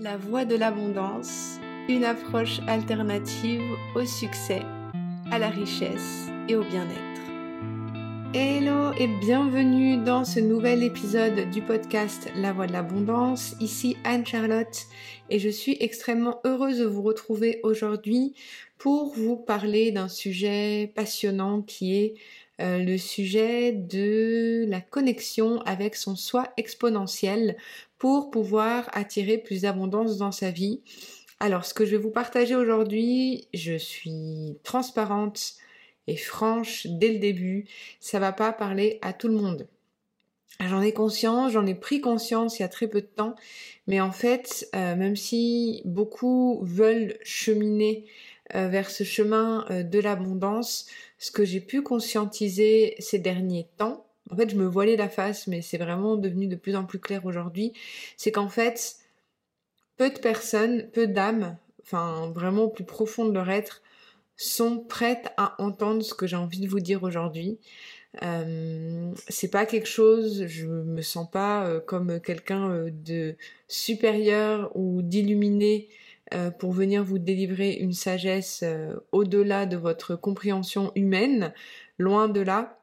La voie de l'abondance, une approche alternative au succès, à la richesse et au bien-être. Hello et bienvenue dans ce nouvel épisode du podcast La voie de l'abondance. Ici Anne-Charlotte et je suis extrêmement heureuse de vous retrouver aujourd'hui pour vous parler d'un sujet passionnant qui est euh, le sujet de la connexion avec son soi exponentiel pour pouvoir attirer plus d'abondance dans sa vie. Alors, ce que je vais vous partager aujourd'hui, je suis transparente et franche dès le début. Ça va pas parler à tout le monde. J'en ai conscience, j'en ai pris conscience il y a très peu de temps, mais en fait, euh, même si beaucoup veulent cheminer euh, vers ce chemin de l'abondance, ce que j'ai pu conscientiser ces derniers temps, en fait, je me voilais la face, mais c'est vraiment devenu de plus en plus clair aujourd'hui. C'est qu'en fait, peu de personnes, peu d'âmes, enfin vraiment au plus profond de leur être, sont prêtes à entendre ce que j'ai envie de vous dire aujourd'hui. Euh, c'est pas quelque chose, je me sens pas euh, comme quelqu'un euh, de supérieur ou d'illuminé euh, pour venir vous délivrer une sagesse au-delà de votre compréhension humaine, loin de là.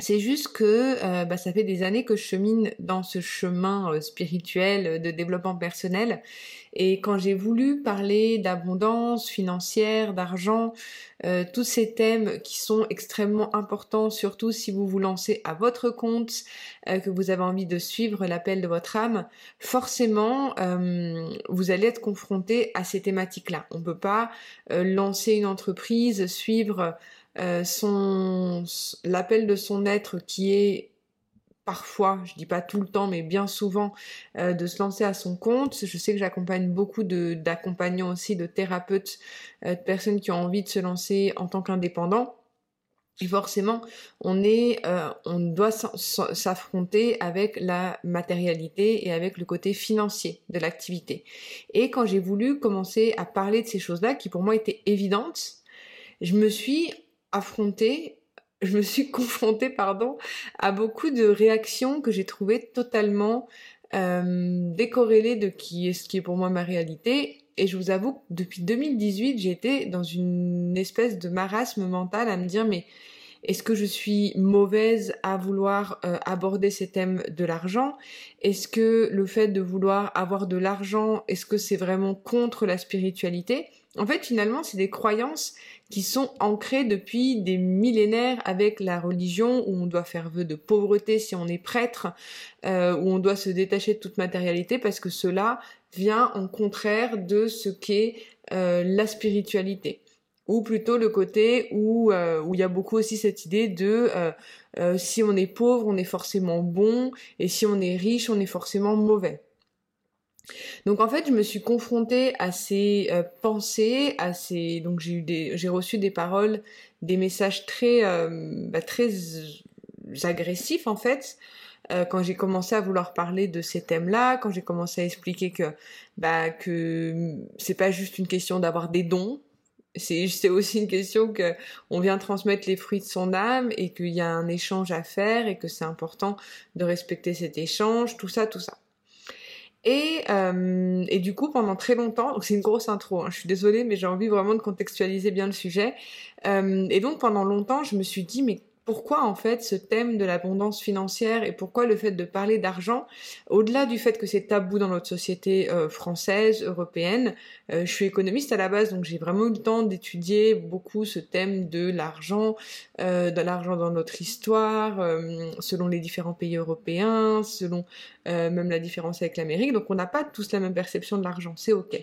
C'est juste que euh, bah, ça fait des années que je chemine dans ce chemin euh, spirituel euh, de développement personnel. Et quand j'ai voulu parler d'abondance financière, d'argent, tous ces thèmes qui sont extrêmement importants, surtout si vous vous lancez à votre compte, que vous avez envie de suivre l'appel de votre âme, forcément, vous allez être confronté à ces thématiques-là. On ne peut pas lancer une entreprise, suivre son l'appel de son être qui est parfois, je dis pas tout le temps, mais bien souvent, euh, de se lancer à son compte. Je sais que j'accompagne beaucoup d'accompagnants aussi, de thérapeutes, euh, de personnes qui ont envie de se lancer en tant qu'indépendants. Et forcément, on est, on doit s'affronter avec la matérialité et avec le côté financier de l'activité. Et quand j'ai voulu commencer à parler de ces choses-là, qui pour moi étaient évidentes, je me suis affronté, je me suis confrontée, pardon, à beaucoup de réactions que j'ai trouvées totalement euh, décorrélées de ce qui est pour moi ma réalité. Et je vous avoue que depuis 2018, j'étais dans une espèce de marasme mental à me dire mais est-ce que je suis mauvaise à vouloir euh, aborder ces thèmes de l'argent? Est-ce que le fait de vouloir avoir de l'argent, est-ce que c'est vraiment contre la spiritualité? En fait, finalement, c'est des croyances qui sont ancrées depuis des millénaires avec la religion où on doit faire vœu de pauvreté si on est prêtre, euh, où on doit se détacher de toute matérialité parce que cela vient en contraire de ce qu'est euh, la spiritualité ou plutôt le côté où euh, où il y a beaucoup aussi cette idée de euh, si on est pauvre on est forcément bon et si on est riche on est forcément mauvais. Donc en fait je me suis confrontée à ces pensées, à ces donc j'ai eu des j'ai reçu des paroles, des messages très bah, très agressifs en fait. quand j'ai commencé à vouloir parler de ces thèmes-là, quand j'ai commencé à expliquer que bah que c'est pas juste une question d'avoir des dons, c'est aussi une question que on vient transmettre les fruits de son âme et qu'il y a un échange à faire et que c'est important de respecter cet échange, tout ça, tout ça. Et, euh, et du coup, pendant très longtemps, c'est une grosse intro, hein, je suis désolée, mais j'ai envie vraiment de contextualiser bien le sujet. Euh, et donc pendant longtemps, je me suis dit, mais pourquoi en fait ce thème de l'abondance financière et pourquoi le fait de parler d'argent, au-delà du fait que c'est tabou dans notre société euh, française, européenne, euh, je suis économiste à la base donc j'ai vraiment eu le temps d'étudier beaucoup ce thème de l'argent, euh, de l'argent dans notre histoire, selon les différents pays européens, selon même la différence avec l'Amérique, donc on n'a pas tous la même perception de l'argent, c'est ok.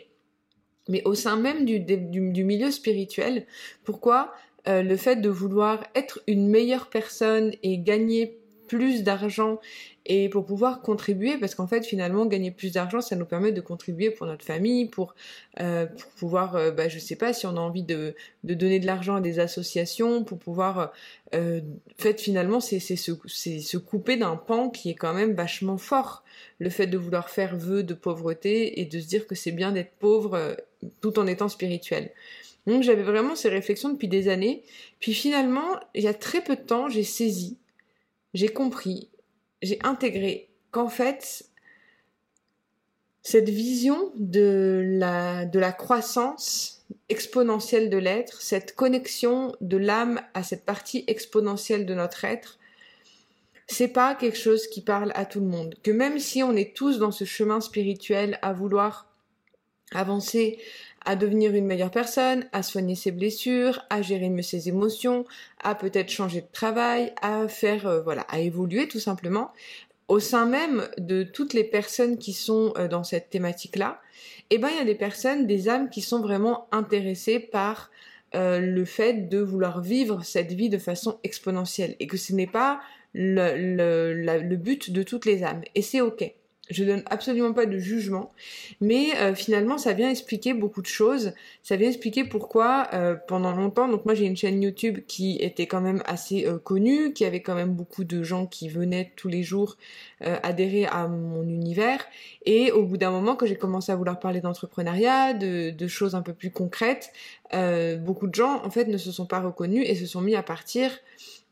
Mais au sein même du, du milieu spirituel, pourquoi euh, le fait de vouloir être une meilleure personne et gagner plus d'argent et pour pouvoir contribuer parce qu'en fait finalement gagner plus d'argent ça nous permet de contribuer pour notre famille pour euh, pour pouvoir euh, bah, je sais pas si on a envie de, de donner de l'argent à des associations pour pouvoir euh, fait finalement c'est se c'est se couper d'un pan qui est quand même vachement fort. Le fait de vouloir faire vœu de pauvreté et de se dire que c'est bien d'être pauvre tout en étant spirituel donc j'avais vraiment ces réflexions depuis des années. Puis finalement, il y a très peu de temps, j'ai saisi, j'ai compris, j'ai intégré qu'en fait, cette vision de la, de la croissance exponentielle de l'être, cette connexion de l'âme à cette partie exponentielle de notre être, c'est pas quelque chose qui parle à tout le monde. Que même si on est tous dans ce chemin spirituel à vouloir avancer, à devenir une meilleure personne, à soigner ses blessures, à gérer mieux ses émotions, à peut-être changer de travail, à faire, euh, voilà, à évoluer tout simplement, au sein même de toutes les personnes qui sont euh, dans cette thématique-là, eh ben il y a des personnes, des âmes qui sont vraiment intéressées par euh, le fait de vouloir vivre cette vie de façon exponentielle et que ce n'est pas le, le but de toutes les âmes. Et c'est ok. Je donne absolument pas de jugement, mais euh, finalement ça vient expliquer beaucoup de choses. Ça vient expliquer pourquoi euh, pendant longtemps, donc moi j'ai une chaîne YouTube qui était quand même assez euh, connue, qui avait quand même beaucoup de gens qui venaient tous les jours adhérer à mon univers. Et au bout d'un moment, quand j'ai commencé à vouloir parler d'entrepreneuriat, de, de, choses un peu plus concrètes, beaucoup de gens en fait ne se sont pas reconnus et se sont mis à partir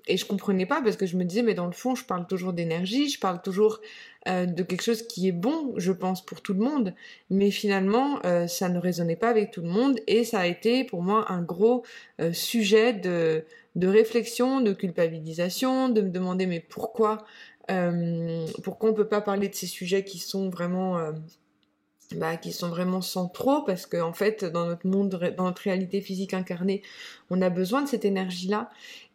et je comprenais pas parce que je me disais mais dans le fond je parle toujours d'énergie, je parle toujours euh, de quelque chose qui est bon, je pense pour tout le monde, mais finalement euh, ça ne résonnait pas avec tout le monde et ça a été pour moi un gros euh, sujet de de réflexion, de culpabilisation, de me demander mais pourquoi pourquoi on peut pas parler de ces sujets qui sont vraiment bah, qui sont vraiment centraux parce qu'en en fait dans notre monde dans notre réalité physique incarnée on a besoin de cette énergie là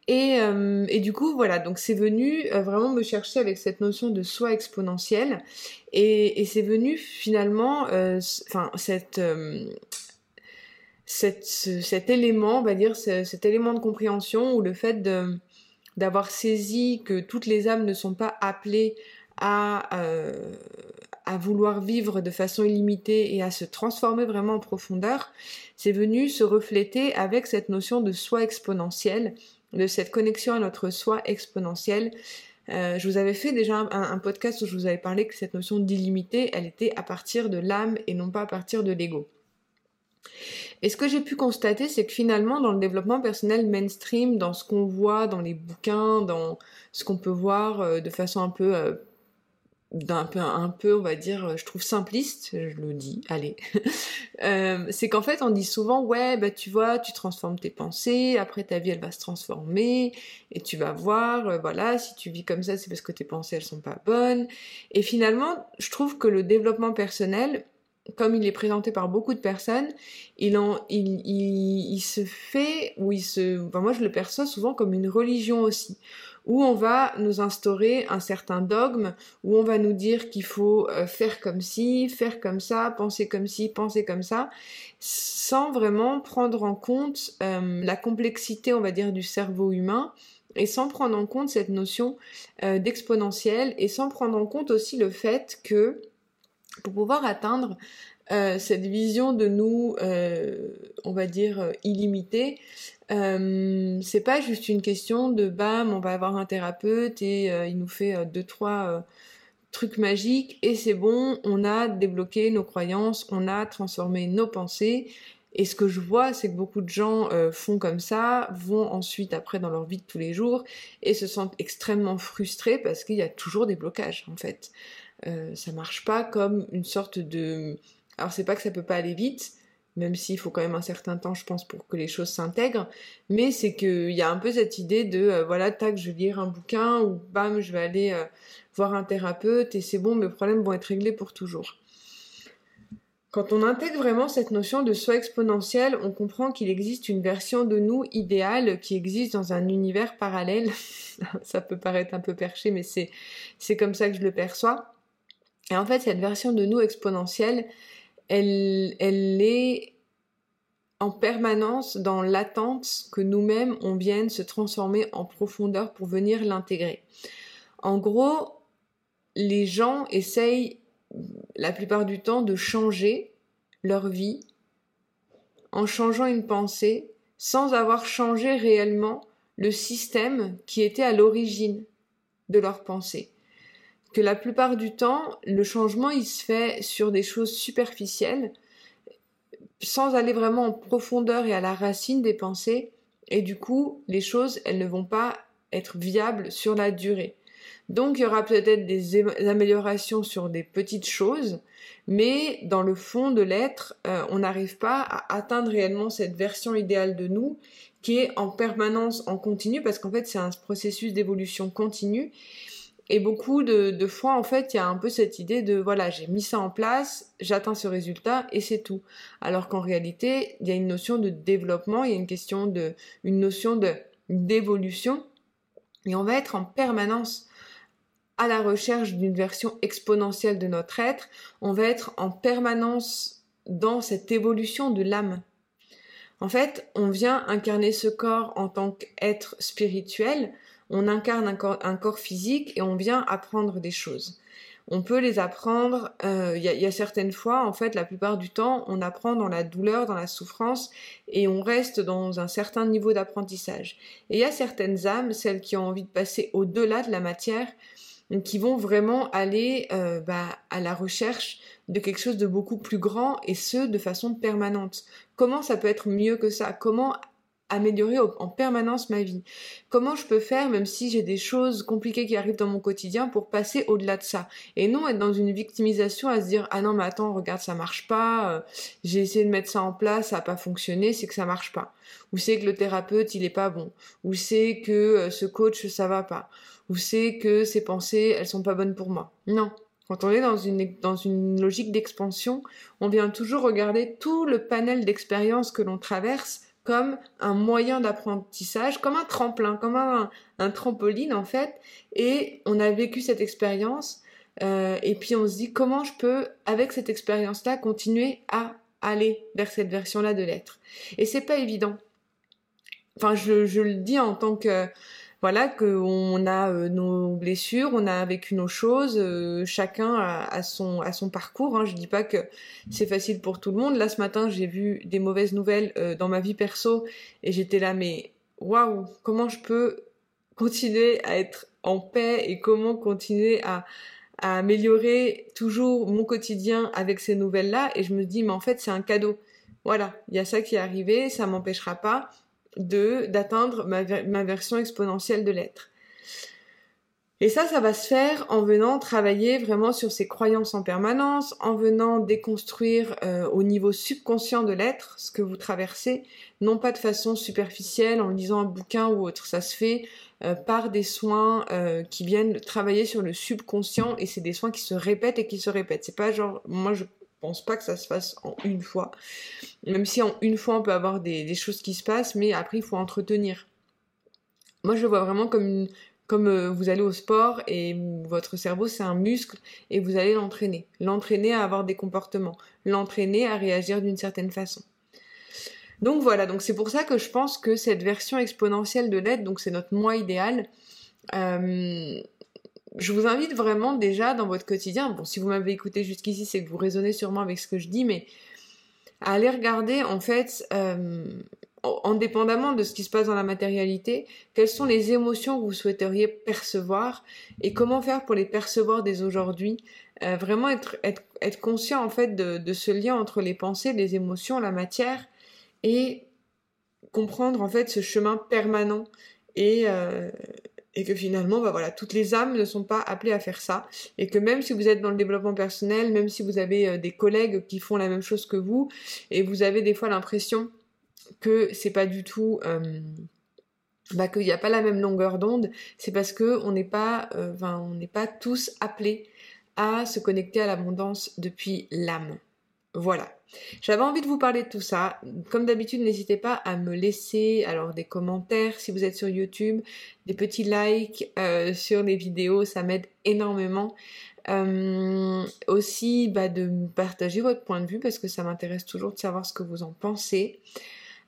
et, euh, et, du coup, voilà, donc c'est venu euh, vraiment me chercher avec cette notion de soi exponentiel. Et, et c'est venu finalement, euh, enfin, cette, cette, cet élément, on va dire, cet élément de compréhension ou le fait d'avoir saisi que toutes les âmes ne sont pas appelées à, à vouloir vivre de façon illimitée et à se transformer vraiment en profondeur, c'est venu se refléter avec cette notion de soi exponentiel de cette connexion à notre soi exponentiel. Euh, je vous avais fait déjà un, podcast où je vous avais parlé que cette notion d'illimité, elle était à partir de l'âme et non pas à partir de l'ego. Et ce que j'ai pu constater, c'est que finalement, dans le développement personnel mainstream, dans ce qu'on voit dans les bouquins, dans ce qu'on peut voir euh, de façon un peu euh, d'un peu un peu on va dire euh, je trouve simpliste je le dis allez. Euh, c'est qu'en fait on dit souvent ouais bah tu vois tu transformes tes pensées après ta vie elle va se transformer et tu vas voir euh, voilà si tu vis comme ça c'est parce que tes pensées elles sont pas bonnes. Et finalement je trouve que le développement personnel comme il est présenté par beaucoup de personnes, il, en, il, il, se fait, ou il se, enfin moi je le perçois souvent comme une religion aussi, où on va nous instaurer un certain dogme, où on va nous dire qu'il faut euh, faire comme ci, faire comme ça, penser comme ci, penser comme ça, sans vraiment prendre en compte euh, la complexité, on va dire, du cerveau humain, et sans prendre en compte cette notion euh, d'exponentiel, et sans prendre en compte aussi le fait que pour pouvoir atteindre cette vision de nous, on va dire, illimitée, euh, c'est pas juste une question de bam, on va avoir un thérapeute et euh, il nous fait euh, deux trois euh, trucs magiques et c'est bon, on a débloqué nos croyances, on a transformé nos pensées. Et ce que je vois, c'est que beaucoup de gens font comme ça, vont ensuite après dans leur vie de tous les jours et se sentent extrêmement frustrés parce qu'il y a toujours des blocages en fait. ça marche pas comme une sorte de alors c'est pas que ça peut pas aller vite, même s'il faut quand même un certain temps, je pense, pour que les choses s'intègrent. Mais c'est qu'il y a un peu cette idée de, euh, voilà, tac, je vais lire un bouquin, ou bam, je vais aller euh, voir un thérapeute, et c'est bon, mes problèmes vont être réglés pour toujours. Quand on intègre vraiment cette notion de soi exponentiel, on comprend qu'il existe une version de nous idéale qui existe dans un univers parallèle. ça peut paraître un peu perché, mais c'est, c'est comme ça que je le perçois. Et en fait, cette version de nous exponentielle, elle, est en permanence dans l'attente que nous-mêmes on vienne se transformer en profondeur pour venir l'intégrer. En gros, les gens essayent la plupart du temps de changer leur vie en changeant une pensée sans avoir changé réellement le système qui était à l'origine de leur pensée que la plupart du temps, le changement, il se fait sur des choses superficielles, sans aller vraiment en profondeur et à la racine des pensées, et du coup, les choses, elles ne vont pas être viables sur la durée. Donc il y aura peut-être des améliorations sur des petites choses, mais dans le fond de l'être, euh, on n'arrive pas à atteindre réellement cette version idéale de nous qui est en permanence en continu, parce qu'en fait c'est un processus d'évolution continue. Et beaucoup de, fois, en fait, il y a un peu cette idée de, voilà, j'ai mis ça en place, j'atteins ce résultat et c'est tout. Alors qu'en réalité, il y a une notion de développement, il y a une question de, une notion de, d'évolution. Et on va être en permanence à la recherche d'une version exponentielle de notre être. On va être en permanence dans cette évolution de l'âme. En fait, on vient incarner ce corps en tant qu'être spirituel, on incarne un corps, physique et on vient apprendre des choses. On peut les apprendre, il euh, y, a certaines fois, en fait, la plupart du temps, on apprend dans la douleur, dans la souffrance, et on reste dans un certain niveau d'apprentissage. Et il y a certaines âmes, celles qui ont envie de passer au-delà de la matière, qui vont vraiment aller euh, bah, à la recherche de quelque chose de beaucoup plus grand, et ce, de façon permanente. Comment ça peut être mieux que ça? Comment améliorer en permanence ma vie Comment je peux faire, même si j'ai des choses compliquées qui arrivent dans mon quotidien, pour passer au-delà de ça? Et non être dans une victimisation à se dire ah non mais attends regarde ça marche pas, euh, j'ai essayé de mettre ça en place, ça a pas fonctionné, c'est que ça marche pas. Ou c'est que le thérapeute il est pas bon. Ou c'est que euh, ce coach ça va pas. Ou c'est que ces pensées elles sont pas bonnes pour moi. Non. Quand on est dans une, dans une logique d'expansion, on vient toujours regarder tout le panel d'expériences que l'on traverse comme un moyen d'apprentissage, comme un tremplin, comme un, trampoline en fait. Et on a vécu cette expérience euh, et puis on se dit comment je peux, avec cette expérience-là, continuer à aller vers cette version-là de l'être. Et c'est pas évident. Enfin, je, je, le dis en tant que voilà qu'on a euh, nos blessures, on a vécu nos choses, euh, chacun a, son parcours. Hein. Je dis pas que c'est facile pour tout le monde. Là ce matin j'ai vu des mauvaises nouvelles euh, dans ma vie perso et j'étais là mais waouh comment je peux continuer à être en paix et comment continuer à, améliorer toujours mon quotidien avec ces nouvelles là et je me dis mais en fait c'est un cadeau. Voilà, il y a ça qui est arrivé, ça m'empêchera pas d'atteindre ma, ma version exponentielle de l'être. Et ça, ça va se faire en venant travailler vraiment sur ses croyances en permanence, en venant déconstruire euh, au niveau subconscient de l'être ce que vous traversez, non pas de façon superficielle en lisant un bouquin ou autre. Ça se fait euh, par des soins euh, qui viennent travailler sur le subconscient et c'est des soins qui se répètent et qui se répètent. C'est pas genre, moi je pense pas que ça se fasse en une fois. Même si en une fois on peut avoir des, choses qui se passent, mais après il faut entretenir. Moi je le vois vraiment comme comme euh, vous allez au sport et votre cerveau c'est un muscle et vous allez l'entraîner. L'entraîner à avoir des comportements, l'entraîner à réagir d'une certaine façon. Donc voilà, donc c'est pour ça que je pense que cette version exponentielle de l'aide, donc c'est notre moi idéal, euh, je vous invite vraiment déjà dans votre quotidien, bon si vous m'avez écouté jusqu'ici c'est que vous raisonnez sûrement avec ce que je dis, mais à aller regarder en fait, euh, indépendamment de ce qui se passe dans la matérialité, quelles sont les émotions que vous souhaiteriez percevoir et comment faire pour les percevoir dès aujourd'hui. Euh, vraiment être, être, être, conscient en fait de, ce lien entre les pensées, les émotions, la matière et comprendre en fait ce chemin permanent et, euh, et que finalement, bah voilà, toutes les âmes ne sont pas appelées à faire ça, et que même si vous êtes dans le développement personnel, même si vous avez euh, des collègues qui font la même chose que vous, et vous avez des fois l'impression que c'est pas du tout, euh, bah, qu'il n'y a pas la même longueur d'onde, c'est parce que on n'est pas, euh, on n'est pas tous appelés à se connecter à l'abondance depuis l'âme. Voilà. J'avais envie de vous parler de tout ça. Comme d'habitude, n'hésitez pas à me laisser alors des commentaires si vous êtes sur YouTube, des petits likes euh, sur les vidéos, ça m'aide énormément. Euh, aussi bah, de partager votre point de vue parce que ça m'intéresse toujours de savoir ce que vous en pensez.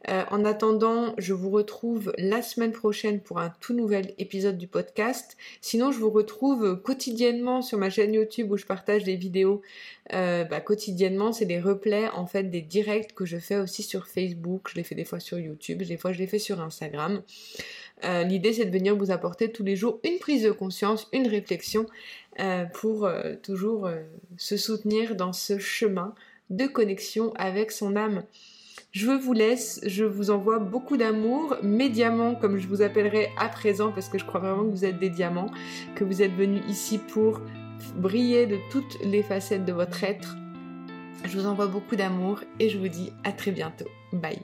Euh, en attendant, je vous retrouve la semaine prochaine pour un tout nouvel épisode du podcast. Sinon, je vous retrouve quotidiennement sur ma chaîne YouTube où je partage des vidéos. Euh, bah, quotidiennement, c'est des replays en fait des directs que je fais aussi sur Facebook. Je les fais des fois sur YouTube, des fois je les fais sur Instagram. Euh, l'idée, c'est de venir vous apporter tous les jours une prise de conscience, une réflexion pour toujours se soutenir dans ce chemin de connexion avec son âme. Je vous laisse, je vous envoie beaucoup d'amour, mes diamants comme je vous appellerai à présent parce que je crois vraiment que vous êtes des diamants, que vous êtes venus ici pour briller de toutes les facettes de votre être. Je vous envoie beaucoup d'amour et je vous dis à très bientôt. Bye